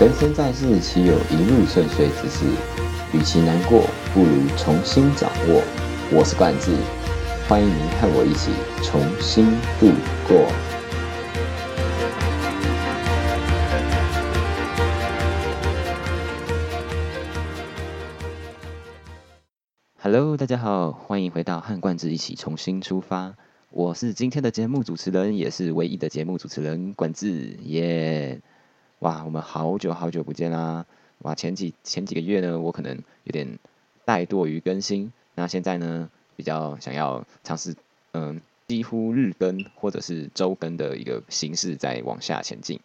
人生在世，岂有一路顺遂之事？与其难过，不如重新掌握。我是冠志，欢迎您和我一起重新度过。Hello，大家好，欢迎回到和冠志一起重新出发。我是今天的节目主持人，也是唯一的节目主持人冠志，耶！哇，我们好久好久不见啦！哇，前几前几个月呢，我可能有点怠惰于更新，那现在呢，比较想要尝试，嗯，几乎日更或者是周更的一个形式在往下前进，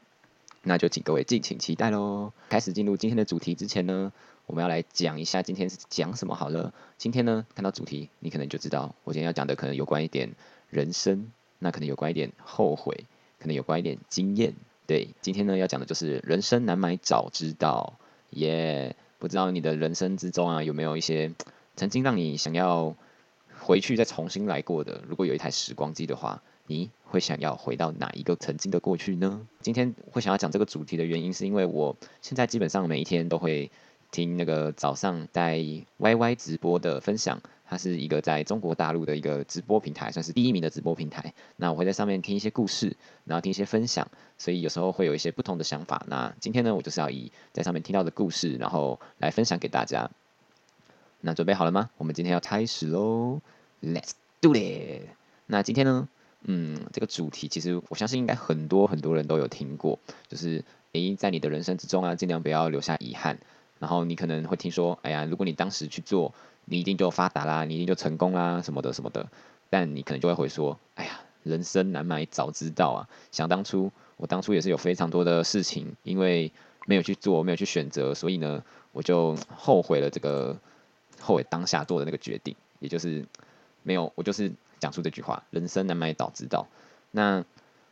那就请各位敬请期待喽。开始进入今天的主题之前呢，我们要来讲一下今天是讲什么好了。今天呢，看到主题，你可能就知道我今天要讲的可能有关一点人生，那可能有关一点后悔，可能有关一点经验。对，今天呢要讲的就是人生难买早知道，耶！不知道你的人生之中啊有没有一些曾经让你想要回去再重新来过的？如果有一台时光机的话，你会想要回到哪一个曾经的过去呢？今天会想要讲这个主题的原因，是因为我现在基本上每一天都会听那个早上在 YY 直播的分享。它是一个在中国大陆的一个直播平台，算是第一名的直播平台。那我会在上面听一些故事，然后听一些分享，所以有时候会有一些不同的想法。那今天呢，我就是要以在上面听到的故事，然后来分享给大家。那准备好了吗？我们今天要开始喽！Let's do it！那今天呢，嗯，这个主题其实我相信应该很多很多人都有听过，就是诶，在你的人生之中啊，尽量不要留下遗憾。然后你可能会听说，哎呀，如果你当时去做。你一定就发达啦，你一定就成功啦，什么的什么的。但你可能就会回说：“哎呀，人生难买早知道啊！想当初，我当初也是有非常多的事情，因为没有去做，没有去选择，所以呢，我就后悔了这个后悔当下做的那个决定，也就是没有，我就是讲出这句话：人生难买早知道。那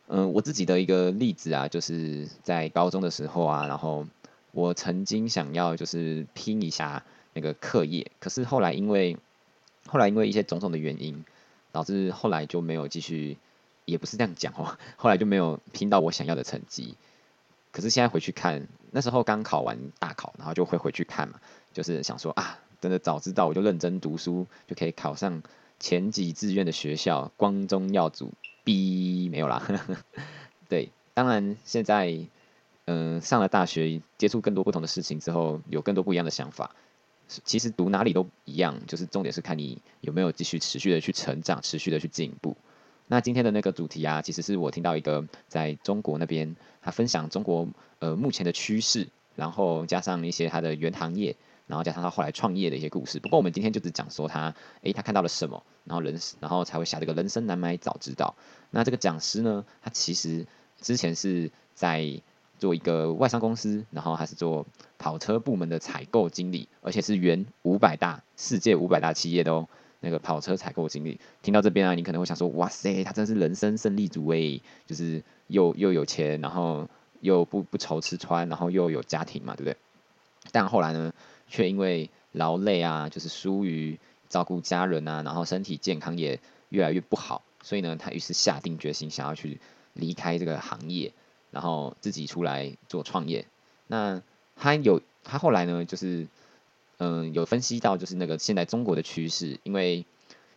嗯，我自己的一个例子啊，就是在高中的时候啊，然后我曾经想要就是拼一下。那个课业，可是后来因为后来因为一些种种的原因，导致后来就没有继续，也不是这样讲哦，后来就没有拼到我想要的成绩。可是现在回去看，那时候刚考完大考，然后就会回去看嘛，就是想说啊，真的早知道我就认真读书，就可以考上前几志愿的学校，光宗耀祖。B 没有啦，对，当然现在嗯上了大学，接触更多不同的事情之后，有更多不一样的想法。其实读哪里都一样，就是重点是看你有没有继续持续的去成长，持续的去进步。那今天的那个主题啊，其实是我听到一个在中国那边他分享中国呃目前的趋势，然后加上一些他的原行业，然后加上他后来创业的一些故事。不过我们今天就只讲说他，诶，他看到了什么，然后人，然后才会写这个人生难买早知道。那这个讲师呢，他其实之前是在。做一个外商公司，然后还是做跑车部门的采购经理，而且是原五百大世界五百大企业的哦，那个跑车采购经理。听到这边啊，你可能会想说，哇塞，他真是人生胜利组诶，就是又又有钱，然后又不不愁吃穿，然后又有家庭嘛，对不对？但后来呢，却因为劳累啊，就是疏于照顾家人啊，然后身体健康也越来越不好，所以呢，他于是下定决心想要去离开这个行业。然后自己出来做创业，那他有他后来呢，就是嗯有分析到就是那个现在中国的趋势，因为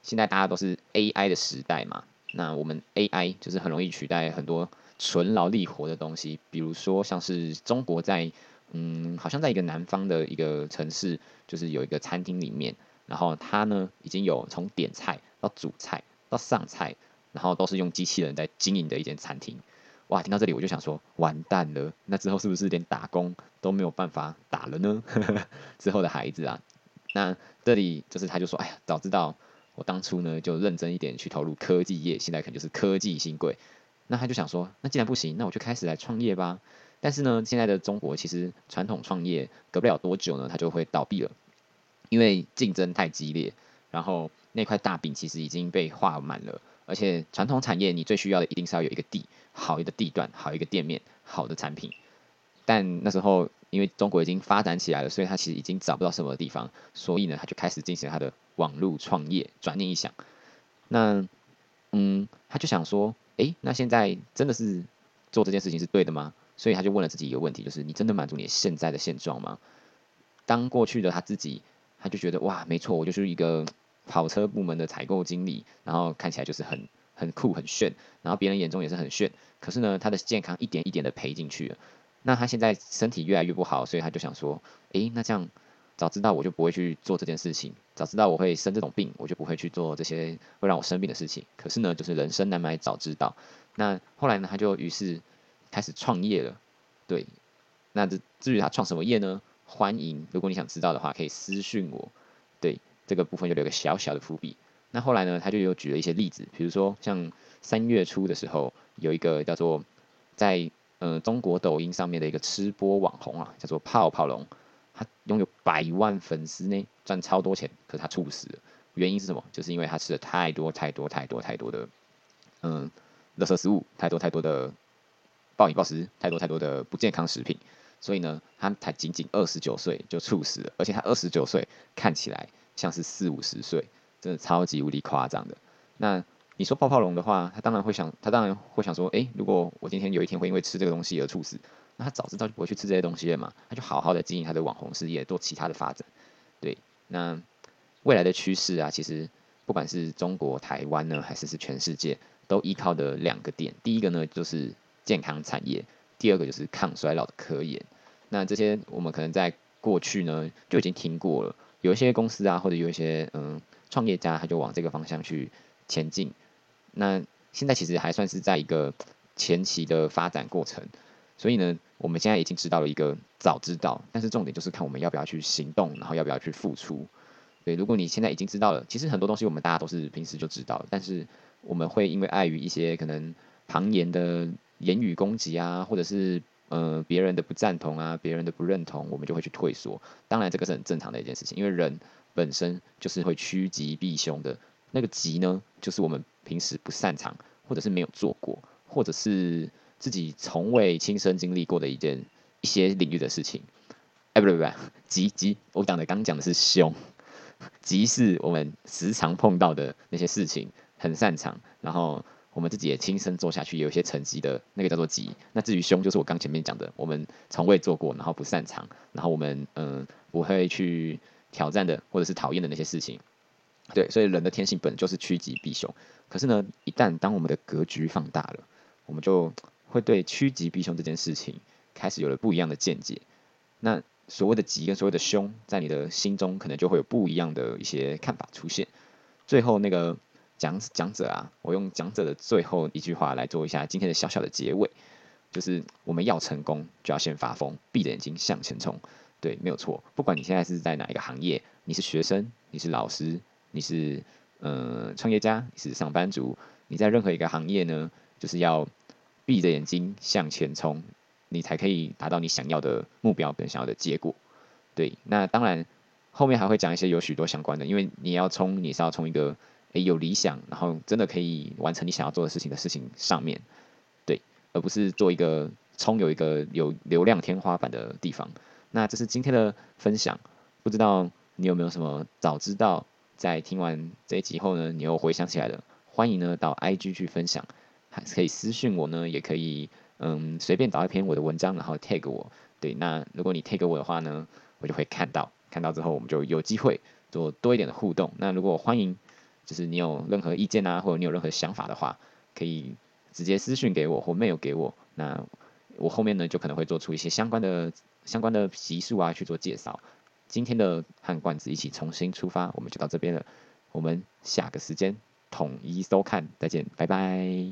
现在大家都是 AI 的时代嘛，那我们 AI 就是很容易取代很多纯劳力活的东西，比如说像是中国在嗯好像在一个南方的一个城市，就是有一个餐厅里面，然后他呢已经有从点菜到煮菜到上菜，然后都是用机器人在经营的一间餐厅。哇，听到这里我就想说，完蛋了，那之后是不是连打工都没有办法打了呢？之后的孩子啊，那这里就是他就说，哎呀，早知道我当初呢就认真一点去投入科技业，现在可能就是科技新贵。那他就想说，那既然不行，那我就开始来创业吧。但是呢，现在的中国其实传统创业隔不了多久呢，它就会倒闭了，因为竞争太激烈，然后那块大饼其实已经被画满了。而且传统产业，你最需要的一定是要有一个地，好一个地段，好一个店面，好的产品。但那时候，因为中国已经发展起来了，所以他其实已经找不到什么地方，所以呢，他就开始进行他的网络创业。转念一想，那，嗯，他就想说，诶，那现在真的是做这件事情是对的吗？所以他就问了自己一个问题，就是你真的满足你现在的现状吗？当过去的他自己，他就觉得哇，没错，我就是一个跑车部门的采购经理，然后看起来就是很很酷很炫，然后别人眼中也是很炫。可是呢，他的健康一点一点的赔进去了。那他现在身体越来越不好，所以他就想说，诶，那这样早知道我就不会去做这件事情，早知道我会生这种病，我就不会去做这些会让我生病的事情。可是呢，就是人生难买早知道。那后来呢，他就于是开始创业了。对，那这至于他创什么业呢？欢迎，如果你想知道的话，可以私讯我。对，这个部分就留个小小的伏笔。那后来呢，他就有举了一些例子，比如说像三月初的时候，有一个叫做在呃中国抖音上面的一个吃播网红啊，叫做泡泡龙，他拥有百万粉丝呢，赚超多钱，可是他猝死了。原因是什么？就是因为他吃了太多太多太多太多的嗯垃圾食物，太多太多的暴饮暴食，太多太多的不健康食品。所以呢，他才仅仅二十九岁就猝死了，而且他二十九岁看起来像是四五十岁，真的超级无敌夸张的。那你说泡泡龙的话，他当然会想，他当然会想说，哎，如果我今天有一天会因为吃这个东西而猝死，那他早知道就不会去吃这些东西了嘛，他就好好的经营他的网红事业，做其他的发展。对，那未来的趋势啊，其实不管是中国、台湾呢，还是是全世界，都依靠的两个点，第一个呢就是健康产业。第二个就是抗衰老的科研，那这些我们可能在过去呢就已经听过了，有一些公司啊，或者有一些嗯创业家，他就往这个方向去前进。那现在其实还算是在一个前期的发展过程，所以呢，我们现在已经知道了一个早知道，但是重点就是看我们要不要去行动，然后要不要去付出。对，如果你现在已经知道了，其实很多东西我们大家都是平时就知道，但是我们会因为碍于一些可能旁言的。言语攻击啊，或者是呃别人的不赞同啊，别人的不认同，我们就会去退缩。当然，这个是很正常的一件事情，因为人本身就是会趋吉避凶的。那个吉呢，就是我们平时不擅长，或者是没有做过，或者是自己从未亲身经历过的一件一些领域的事情。哎，不对不对，吉吉，我讲的刚讲的是凶，吉是我们时常碰到的那些事情，很擅长，然后。我们自己也亲身做下去，有一些成绩的那个叫做吉。那至于凶，就是我刚前面讲的，我们从未做过，然后不擅长，然后我们嗯不会去挑战的，或者是讨厌的那些事情。对，所以人的天性本就是趋吉避凶。可是呢，一旦当我们的格局放大了，我们就会对趋吉避凶这件事情开始有了不一样的见解。那所谓的吉跟所谓的凶，在你的心中可能就会有不一样的一些看法出现。最后那个。讲讲者啊，我用讲者的最后一句话来做一下今天的小小的结尾，就是我们要成功，就要先发疯，闭着眼睛向前冲。对，没有错。不管你现在是在哪一个行业，你是学生，你是老师，你是呃创业家，你是上班族，你在任何一个行业呢，就是要闭着眼睛向前冲，你才可以达到你想要的目标跟想要的结果。对，那当然后面还会讲一些有许多相关的，因为你要冲，你是要冲一个。诶，有理想，然后真的可以完成你想要做的事情的事情上面，对，而不是做一个充有一个有流量天花板的地方。那这是今天的分享，不知道你有没有什么早知道，在听完这一集后呢，你又回想起来了，欢迎呢到 IG 去分享，还可以私信我呢，也可以嗯随便找一篇我的文章，然后 tag 我。对，那如果你 tag 我的话呢，我就会看到，看到之后我们就有机会做多一点的互动。那如果欢迎。就是你有任何意见啊，或者你有任何想法的话，可以直接私信给我或 mail 给我。那我后面呢，就可能会做出一些相关的相关的习数啊去做介绍。今天的和罐子一起重新出发，我们就到这边了。我们下个时间统一收看，再见，拜拜。